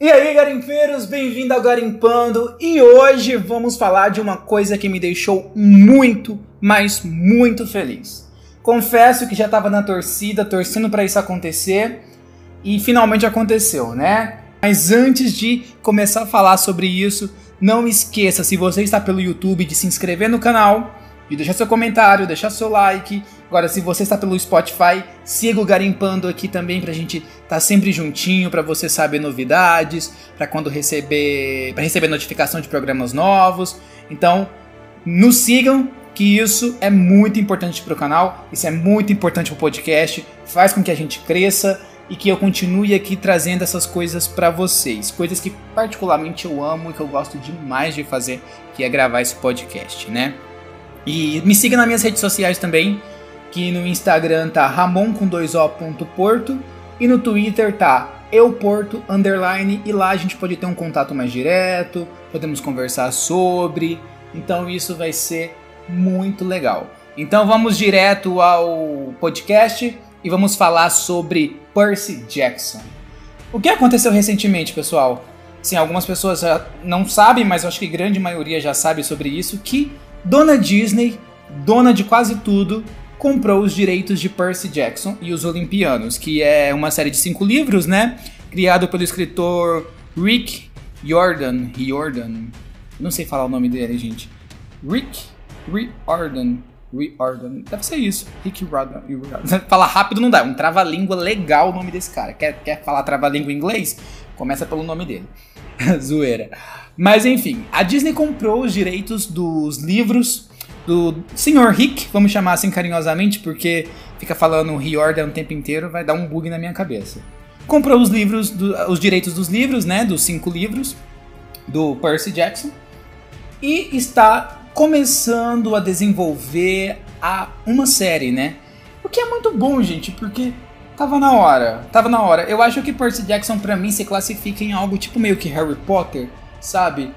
E aí, garimpeiros, bem-vindo ao Garimpando. E hoje vamos falar de uma coisa que me deixou muito, mas muito feliz. Confesso que já estava na torcida, torcendo para isso acontecer, e finalmente aconteceu, né? Mas antes de começar a falar sobre isso, não esqueça, se você está pelo YouTube, de se inscrever no canal, de deixar seu comentário, deixar seu like. Agora, se você está pelo Spotify, siga o Garimpando aqui também pra gente estar tá sempre juntinho, para você saber novidades, para quando receber, para receber notificação de programas novos. Então, nos sigam, que isso é muito importante para o canal, isso é muito importante para o podcast, faz com que a gente cresça e que eu continue aqui trazendo essas coisas para vocês, coisas que particularmente eu amo e que eu gosto demais de fazer, que é gravar esse podcast, né? E me siga nas minhas redes sociais também, que no Instagram tá ramon com dois o ponto porto e no Twitter tá euporto underline e lá a gente pode ter um contato mais direto, podemos conversar sobre, então isso vai ser muito legal. Então vamos direto ao podcast e vamos falar sobre Percy Jackson. O que aconteceu recentemente, pessoal? Sim, algumas pessoas já não sabem, mas eu acho que grande maioria já sabe sobre isso, que Dona Disney, dona de quase tudo, comprou os direitos de Percy Jackson e os Olimpianos, que é uma série de cinco livros, né? Criado pelo escritor Rick Jordan. Jordan. Não sei falar o nome dele, gente. Rick Riordan. Riordan. Deve ser isso. Rick Riordan. Falar rápido não dá. Um trava-língua legal o nome desse cara. Quer, quer falar trava-língua em inglês? Começa pelo nome dele. Zoeira. Mas enfim, a Disney comprou os direitos dos livros do Sr. Rick, vamos chamar assim carinhosamente, porque fica falando Riordan o tempo inteiro, vai dar um bug na minha cabeça. Comprou os livros, do, os direitos dos livros, né, dos cinco livros do Percy Jackson, e está começando a desenvolver a uma série, né? O que é muito bom, gente, porque tava na hora, tava na hora. Eu acho que Percy Jackson para mim se classifica em algo tipo meio que Harry Potter, sabe?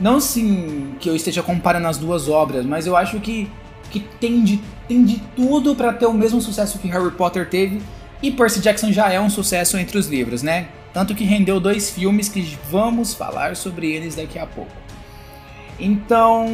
Não assim que eu esteja comparando as duas obras, mas eu acho que, que tem, de, tem de tudo para ter o mesmo sucesso que Harry Potter teve. E Percy Jackson já é um sucesso entre os livros, né? Tanto que rendeu dois filmes que vamos falar sobre eles daqui a pouco. Então,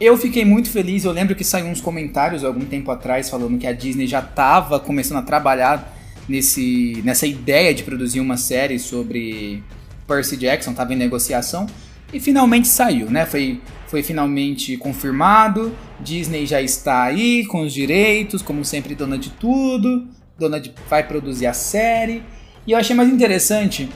eu fiquei muito feliz. Eu lembro que saiu uns comentários algum tempo atrás falando que a Disney já estava começando a trabalhar nesse, nessa ideia de produzir uma série sobre Percy Jackson estava em negociação e finalmente saiu, né? Foi, foi finalmente confirmado. Disney já está aí com os direitos, como sempre, dona de tudo. Dona de vai produzir a série. E eu achei mais interessante,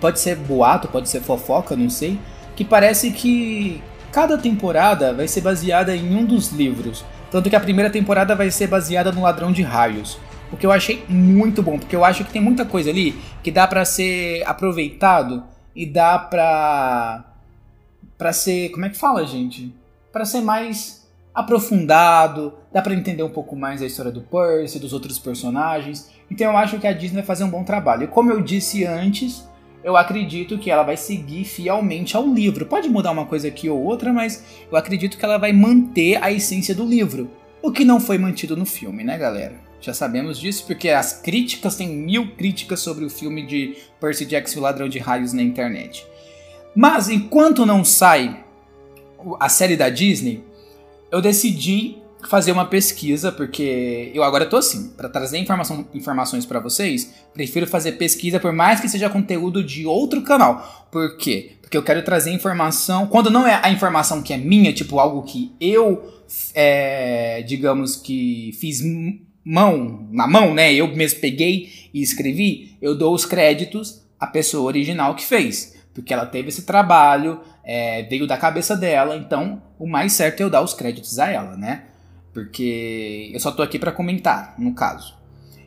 pode ser boato, pode ser fofoca, não sei, que parece que cada temporada vai ser baseada em um dos livros. Tanto que a primeira temporada vai ser baseada no Ladrão de Raios. O que eu achei muito bom, porque eu acho que tem muita coisa ali que dá para ser aproveitado e dá pra para ser, como é que fala, gente? Para ser mais aprofundado, dá para entender um pouco mais a história do Percy, dos outros personagens. Então eu acho que a Disney vai fazer um bom trabalho. E como eu disse antes, eu acredito que ela vai seguir fielmente ao livro. Pode mudar uma coisa aqui ou outra, mas eu acredito que ela vai manter a essência do livro. O que não foi mantido no filme, né, galera? Já sabemos disso porque as críticas, tem mil críticas sobre o filme de Percy Jackson e o Ladrão de Raios na internet. Mas enquanto não sai a série da Disney, eu decidi fazer uma pesquisa, porque eu agora tô assim, para trazer informação, informações para vocês, prefiro fazer pesquisa por mais que seja conteúdo de outro canal. Por quê? Porque eu quero trazer informação, quando não é a informação que é minha, tipo algo que eu, é, digamos que fiz mão, na mão, né? Eu mesmo peguei e escrevi, eu dou os créditos à pessoa original que fez. Porque ela teve esse trabalho, é, veio da cabeça dela, então o mais certo é eu dar os créditos a ela, né? Porque eu só tô aqui para comentar, no caso.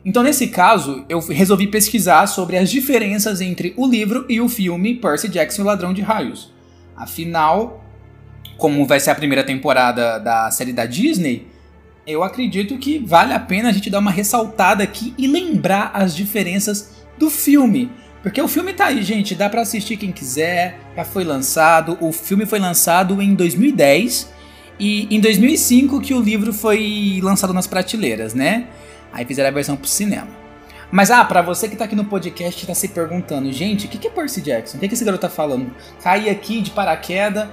Então, nesse caso, eu resolvi pesquisar sobre as diferenças entre o livro e o filme Percy Jackson e o Ladrão de Raios. Afinal, como vai ser a primeira temporada da série da Disney, eu acredito que vale a pena a gente dar uma ressaltada aqui e lembrar as diferenças do filme. Porque o filme tá aí, gente, dá para assistir quem quiser, já foi lançado. O filme foi lançado em 2010 e em 2005 que o livro foi lançado nas prateleiras, né? Aí fizeram a versão pro cinema. Mas, ah, pra você que tá aqui no podcast e tá se perguntando, gente, o que, que é Percy Jackson? O que, que esse garoto tá falando? Caí aqui de paraquedas,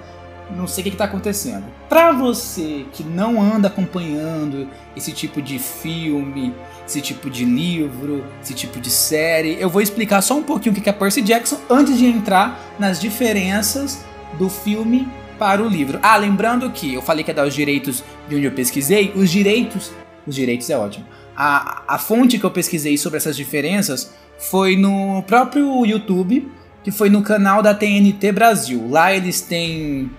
não sei o que, que tá acontecendo. Pra você que não anda acompanhando esse tipo de filme, esse tipo de livro, esse tipo de série, eu vou explicar só um pouquinho o que é Percy Jackson antes de entrar nas diferenças do filme para o livro. Ah, lembrando que eu falei que ia dar os direitos de onde eu pesquisei, os direitos, os direitos é ótimo. A, a fonte que eu pesquisei sobre essas diferenças foi no próprio YouTube, que foi no canal da TNT Brasil. Lá eles têm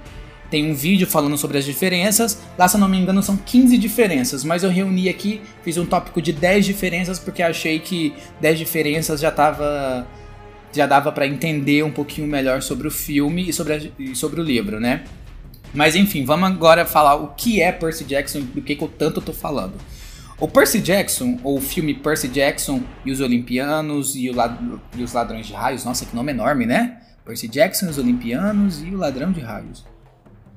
tem um vídeo falando sobre as diferenças. Lá, se eu não me engano, são 15 diferenças, mas eu reuni aqui, fiz um tópico de 10 diferenças porque achei que 10 diferenças já tava já dava para entender um pouquinho melhor sobre o filme e sobre, a, e sobre o livro, né? Mas enfim, vamos agora falar o que é Percy Jackson e do que, que eu tanto tô falando. O Percy Jackson, ou o filme Percy Jackson e os Olimpianos e, e os Ladrões de Raios, nossa, que nome enorme, né? Percy Jackson, os Olimpianos e o Ladrão de Raios.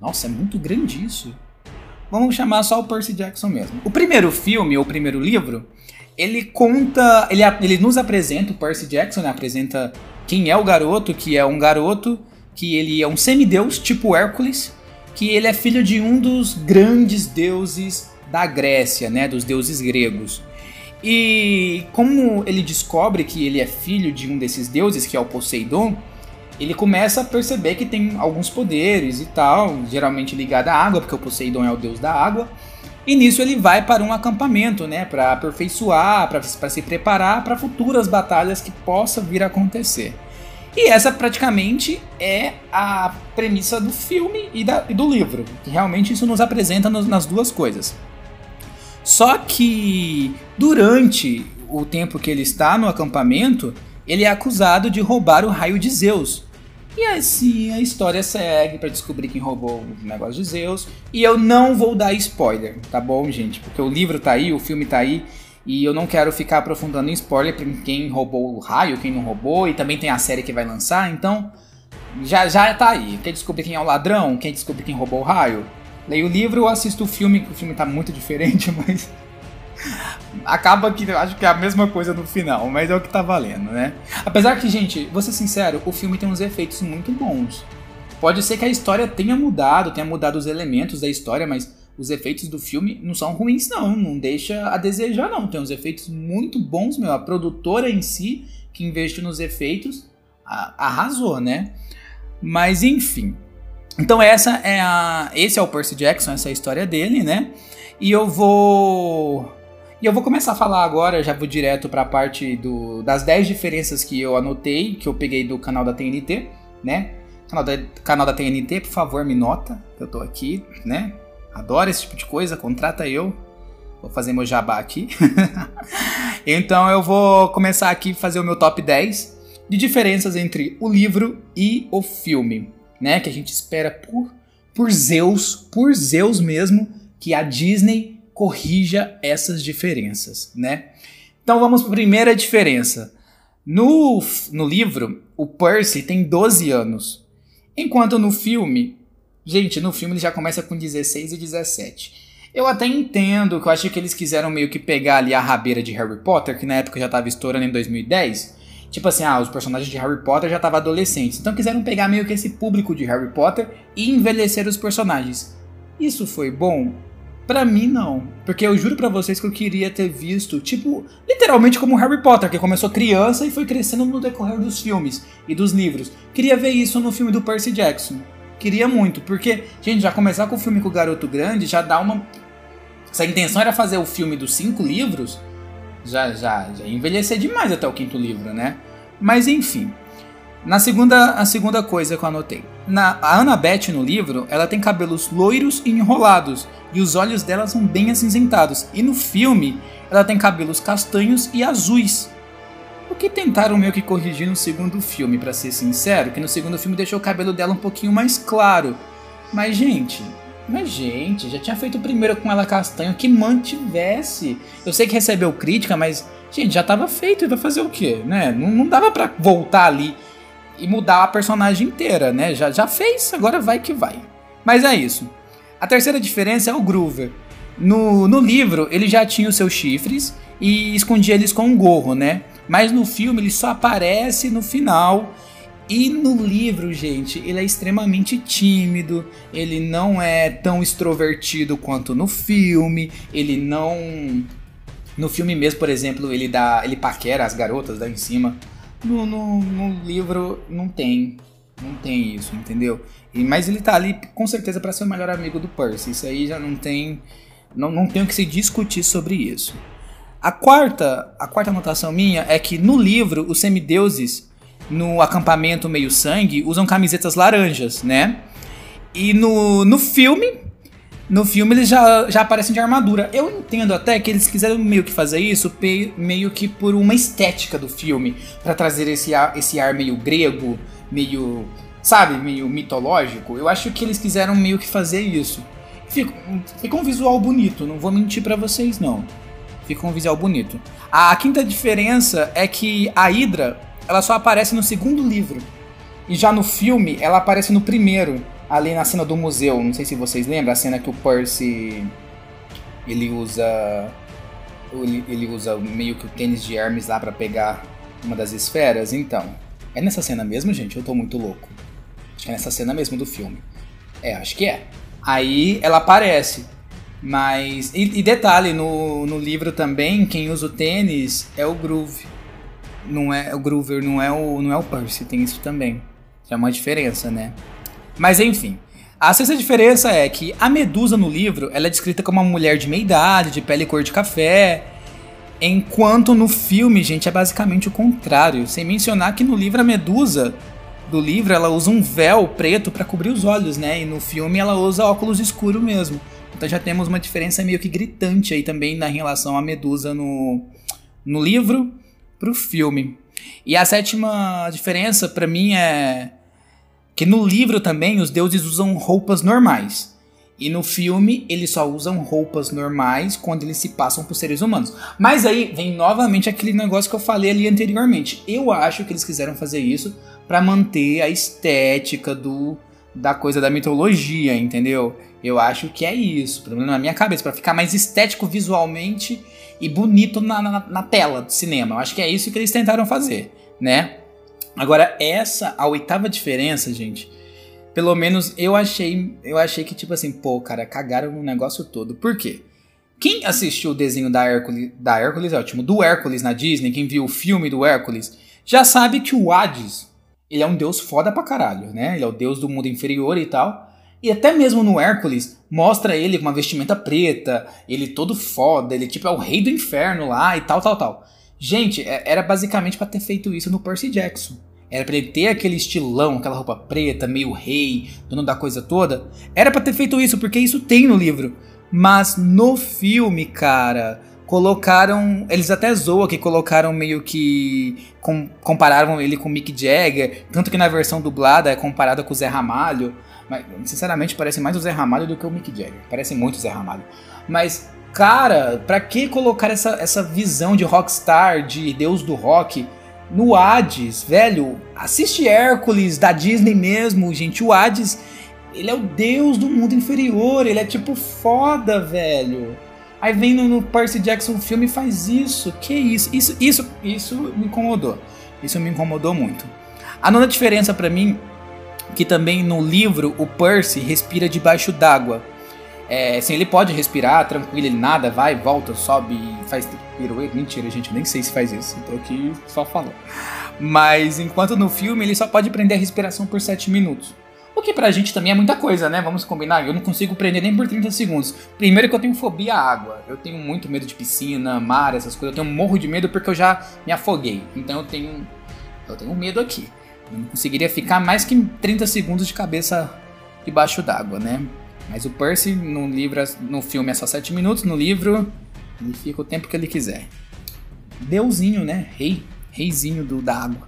Nossa, é muito grande isso. Vamos chamar só o Percy Jackson mesmo. O primeiro filme, ou o primeiro livro, ele conta. Ele, ele nos apresenta, o Percy Jackson né, apresenta quem é o garoto, que é um garoto que ele é um semideus, tipo Hércules, que ele é filho de um dos grandes deuses da Grécia, né, dos deuses gregos. E como ele descobre que ele é filho de um desses deuses, que é o Poseidon, ele começa a perceber que tem alguns poderes e tal, geralmente ligado à água, porque o Poseidon é o deus da água. E nisso ele vai para um acampamento, né, para aperfeiçoar, para se preparar para futuras batalhas que possa vir a acontecer. E essa praticamente é a premissa do filme e, da, e do livro, realmente isso nos apresenta nos, nas duas coisas. Só que durante o tempo que ele está no acampamento, ele é acusado de roubar o raio de Zeus, e assim a história segue para descobrir quem roubou o negócio de Zeus. E eu não vou dar spoiler, tá bom, gente? Porque o livro tá aí, o filme tá aí. E eu não quero ficar aprofundando em spoiler pra quem roubou o raio, quem não roubou. E também tem a série que vai lançar, então já, já tá aí. Quer descobrir quem é o ladrão? Quer descobrir quem roubou o raio? Leia o livro ou assista o filme, que o filme tá muito diferente, mas acaba que acho que é a mesma coisa no final, mas é o que tá valendo, né? Apesar que, gente, vou ser sincero, o filme tem uns efeitos muito bons. Pode ser que a história tenha mudado, tenha mudado os elementos da história, mas os efeitos do filme não são ruins, não. Não deixa a desejar, não. Tem uns efeitos muito bons, meu. A produtora em si, que investiu nos efeitos, arrasou, né? Mas enfim. Então essa é a, esse é o Percy Jackson, essa é a história dele, né? E eu vou e eu vou começar a falar agora, já vou direto para a parte do, das 10 diferenças que eu anotei, que eu peguei do canal da TNT, né? Canal da, canal da TNT, por favor, me nota, que eu tô aqui, né? Adoro esse tipo de coisa, contrata eu. Vou fazer meu jabá aqui. então eu vou começar aqui fazer o meu top 10 de diferenças entre o livro e o filme, né? Que a gente espera por, por Zeus, por Zeus mesmo, que a Disney corrija essas diferenças, né? Então vamos para a primeira diferença. No, no livro, o Percy tem 12 anos, enquanto no filme, gente, no filme ele já começa com 16 e 17. Eu até entendo que eu acho que eles quiseram meio que pegar ali a rabeira de Harry Potter, que na época já estava estourando em 2010. Tipo assim, ah, os personagens de Harry Potter já estavam adolescentes. Então quiseram pegar meio que esse público de Harry Potter e envelhecer os personagens. Isso foi bom? Para mim, não. Porque eu juro para vocês que eu queria ter visto, tipo, literalmente como Harry Potter, que começou criança e foi crescendo no decorrer dos filmes e dos livros. Queria ver isso no filme do Percy Jackson. Queria muito, porque, gente, já começar com o filme com o Garoto Grande já dá uma. Se a intenção era fazer o filme dos cinco livros, já, já, já envelhecer demais até o quinto livro, né? Mas enfim. Na segunda, a segunda coisa que eu anotei. Na, a Annabeth no livro, ela tem cabelos loiros e enrolados, e os olhos dela são bem acinzentados. E no filme, ela tem cabelos castanhos e azuis. O que tentaram meio que corrigir no segundo filme, para ser sincero, que no segundo filme deixou o cabelo dela um pouquinho mais claro. Mas gente, mas gente, já tinha feito o primeiro com ela castanho que mantivesse. Eu sei que recebeu crítica, mas gente, já tava feito vai fazer o quê, né? Não, não dava para voltar ali e mudar a personagem inteira, né? Já, já fez, agora vai que vai. Mas é isso. A terceira diferença é o Groover. No, no livro, ele já tinha os seus chifres e escondia eles com um gorro, né? Mas no filme ele só aparece no final. E no livro, gente, ele é extremamente tímido, ele não é tão extrovertido quanto no filme, ele não. No filme mesmo, por exemplo, ele dá. ele paquera as garotas lá em cima. No, no, no livro não tem. Não tem isso, entendeu? E, mas ele tá ali com certeza para ser o melhor amigo do Percy. Isso aí já não tem. Não, não tem o que se discutir sobre isso. A quarta, a quarta anotação minha é que no livro os semideuses no acampamento meio sangue usam camisetas laranjas, né? E no, no filme, no filme eles já, já aparecem de armadura. Eu entendo até que eles quiseram meio que fazer isso meio que por uma estética do filme, para trazer esse ar, esse ar meio grego, meio, sabe, meio mitológico. Eu acho que eles quiseram meio que fazer isso. Fica, um visual bonito, não vou mentir para vocês não fica um visual bonito. A quinta diferença é que a Hydra, ela só aparece no segundo livro. E já no filme, ela aparece no primeiro, ali na cena do museu. Não sei se vocês lembram, a cena que o Percy ele usa ele, usa meio que o tênis de Hermes lá para pegar uma das esferas. Então, é nessa cena mesmo, gente? Eu tô muito louco. Acho que é nessa cena mesmo do filme. É, acho que é. Aí ela aparece. Mas. E, e, detalhe, no, no livro também, quem usa o tênis é o Groove. Não é o Groover, não é o, não é o Percy, tem isso também. É uma diferença, né? Mas enfim. A sexta diferença é que a Medusa no livro ela é descrita como uma mulher de meia idade, de pele cor de café. Enquanto no filme, gente, é basicamente o contrário. Sem mencionar que no livro a Medusa do livro ela usa um véu preto para cobrir os olhos, né? E no filme ela usa óculos escuro mesmo. Então já temos uma diferença meio que gritante aí também na relação à Medusa no, no livro pro filme. E a sétima diferença para mim é que no livro também os deuses usam roupas normais. E no filme eles só usam roupas normais quando eles se passam por seres humanos. Mas aí vem novamente aquele negócio que eu falei ali anteriormente. Eu acho que eles quiseram fazer isso para manter a estética do da coisa da mitologia, entendeu? Eu acho que é isso, pelo menos na minha cabeça, para ficar mais estético visualmente e bonito na, na, na, tela do cinema. Eu acho que é isso que eles tentaram fazer, né? Agora, essa, a oitava diferença, gente, pelo menos eu achei, eu achei que, tipo assim, pô, cara, cagaram no negócio todo. Por quê? Quem assistiu o desenho da Hércules, da Hércules é ótimo, do Hércules na Disney, quem viu o filme do Hércules, já sabe que o Hades, ele é um deus foda pra caralho, né? Ele é o deus do mundo inferior e tal. E até mesmo no Hércules, mostra ele com uma vestimenta preta, ele todo foda, ele tipo é o rei do inferno lá e tal, tal, tal. Gente, é, era basicamente para ter feito isso no Percy Jackson. Era pra ele ter aquele estilão, aquela roupa preta, meio rei, dono da coisa toda. Era para ter feito isso, porque isso tem no livro. Mas no filme, cara, colocaram. Eles até zoam que colocaram meio que. Com, compararam ele com Mick Jagger. Tanto que na versão dublada é comparada com o Zé Ramalho. Mas, sinceramente, parece mais o Zé Ramalho do que o Mick Jagger. Parece muito o Zé Ramalho. Mas, cara, pra que colocar essa, essa visão de rockstar, de deus do rock? No Hades, velho, assiste Hércules da Disney mesmo, gente. O Hades, ele é o deus do mundo inferior, ele é tipo foda, velho. Aí vem no, no Percy Jackson filme e faz isso. Que isso? Isso, isso, isso me incomodou. Isso me incomodou muito. A nona diferença para mim, que também no livro o Percy respira debaixo d'água. É, assim, ele pode respirar tranquilo, ele nada, vai, volta, sobe, faz pirueta. Mentira, gente, nem sei se faz isso. Tô aqui só falando. Mas enquanto no filme ele só pode prender a respiração por 7 minutos. O que pra gente também é muita coisa, né? Vamos combinar. Eu não consigo prender nem por 30 segundos. Primeiro que eu tenho fobia à água. Eu tenho muito medo de piscina, mar, essas coisas. Eu tenho morro de medo porque eu já me afoguei. Então eu tenho. Eu tenho medo aqui. Eu não conseguiria ficar mais que 30 segundos de cabeça debaixo d'água, né? Mas o Percy no livro, no filme é só 7 minutos, no livro ele fica o tempo que ele quiser. Deusinho, né? Rei, reizinho do, da água.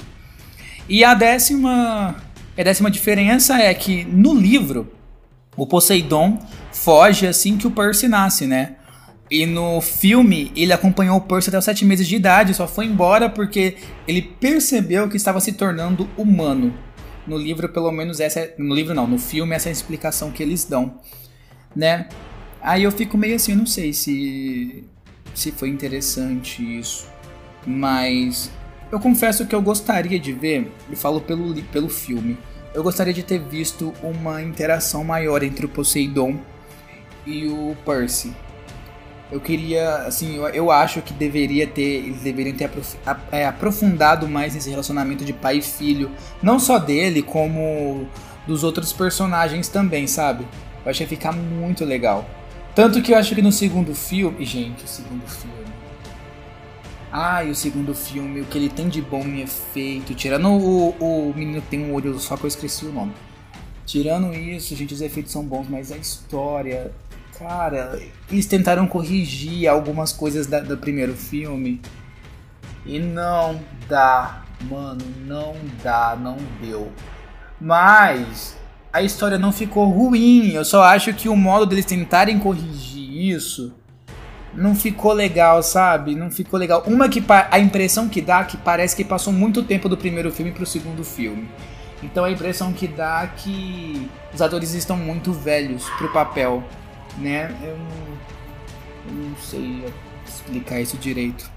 E a décima a décima diferença é que no livro o Poseidon foge assim que o Percy nasce, né? E no filme ele acompanhou o Percy até os sete meses de idade, só foi embora porque ele percebeu que estava se tornando humano. No livro, pelo menos essa, é, no livro não, no filme essa é a explicação que eles dão, né? Aí eu fico meio assim, não sei se se foi interessante isso, mas Eu confesso que eu gostaria de ver, e falo pelo, pelo filme, eu gostaria de ter visto uma interação maior entre o Poseidon e o Percy. Eu queria, assim, eu, eu acho que deveria ter, eles deveriam ter aprof, é, aprofundado mais nesse relacionamento de pai e filho, não só dele, como dos outros personagens também, sabe? Eu achei ficar muito legal. Tanto que eu acho que no segundo filme, gente, o segundo filme. Ah, e o segundo filme, o que ele tem de bom em efeito, tirando o, o menino tem um olho só que eu esqueci o nome. Tirando isso, gente, os efeitos são bons, mas a história, Cara, eles tentaram corrigir algumas coisas da, do primeiro filme e não dá, mano, não dá, não deu. Mas a história não ficou ruim. Eu só acho que o modo deles tentarem corrigir isso não ficou legal, sabe? Não ficou legal. Uma que a impressão que dá é que parece que passou muito tempo do primeiro filme pro segundo filme. Então a impressão que dá é que os atores estão muito velhos pro papel né? Eu não, eu não sei explicar isso direito.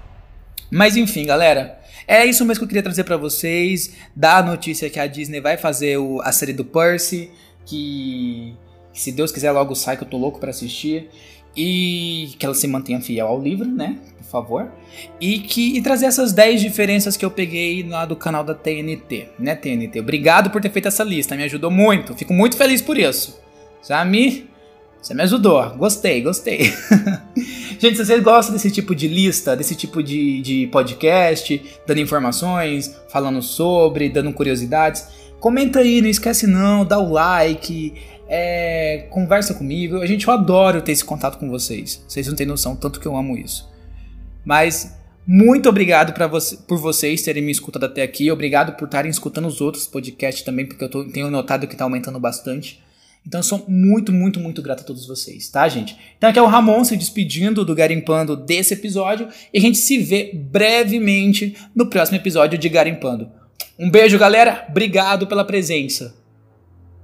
Mas enfim, galera, é isso mesmo que eu queria trazer para vocês. Da notícia que a Disney vai fazer o, a série do Percy, que se Deus quiser logo sai, que eu tô louco para assistir. E que ela se mantenha fiel ao livro, né? Por favor. E que e trazer essas 10 diferenças que eu peguei lá do canal da TNT, né, TNT? Obrigado por ter feito essa lista, me ajudou muito. Fico muito feliz por isso. Me você me ajudou. Gostei, gostei. Gente, se vocês gostam desse tipo de lista, desse tipo de, de podcast, dando informações, falando sobre, dando curiosidades, comenta aí, não esquece não, dá o like, é, conversa comigo. A gente, eu adoro ter esse contato com vocês. Vocês não têm noção tanto que eu amo isso. Mas muito obrigado você, por vocês terem me escutado até aqui. Obrigado por estarem escutando os outros podcasts também, porque eu tô, tenho notado que está aumentando bastante. Então eu sou muito, muito, muito grato a todos vocês, tá, gente? Então aqui é o Ramon se despedindo do Garimpando desse episódio e a gente se vê brevemente no próximo episódio de Garimpando. Um beijo, galera. Obrigado pela presença.